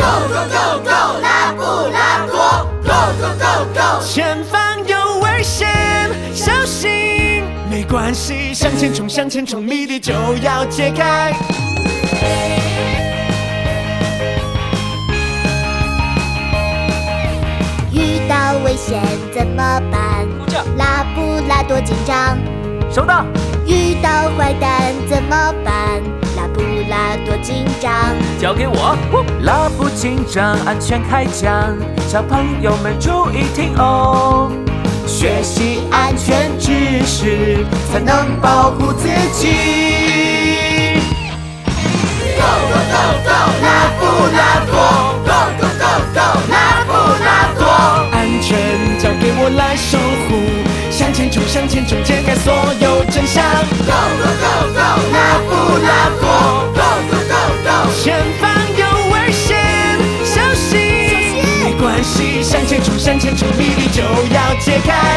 Go Go Go Go，拉布拉多，Go Go Go Go，前方有危险，小心！没关系，向前冲，向前冲，谜底就要解开。遇到危险怎么办？拉布拉多紧张。收到。遇到坏蛋怎么办？拉布拉多警长。交给我。拉布警长安全开讲，小朋友们注意听哦。学习安全知识，才能保护自己。Go Go Go Go，拉布拉多，Go Go Go Go，拉布拉多，安全交给我来守护，前方有危险，小心！没关系，向前冲，向前冲，谜底就要解开。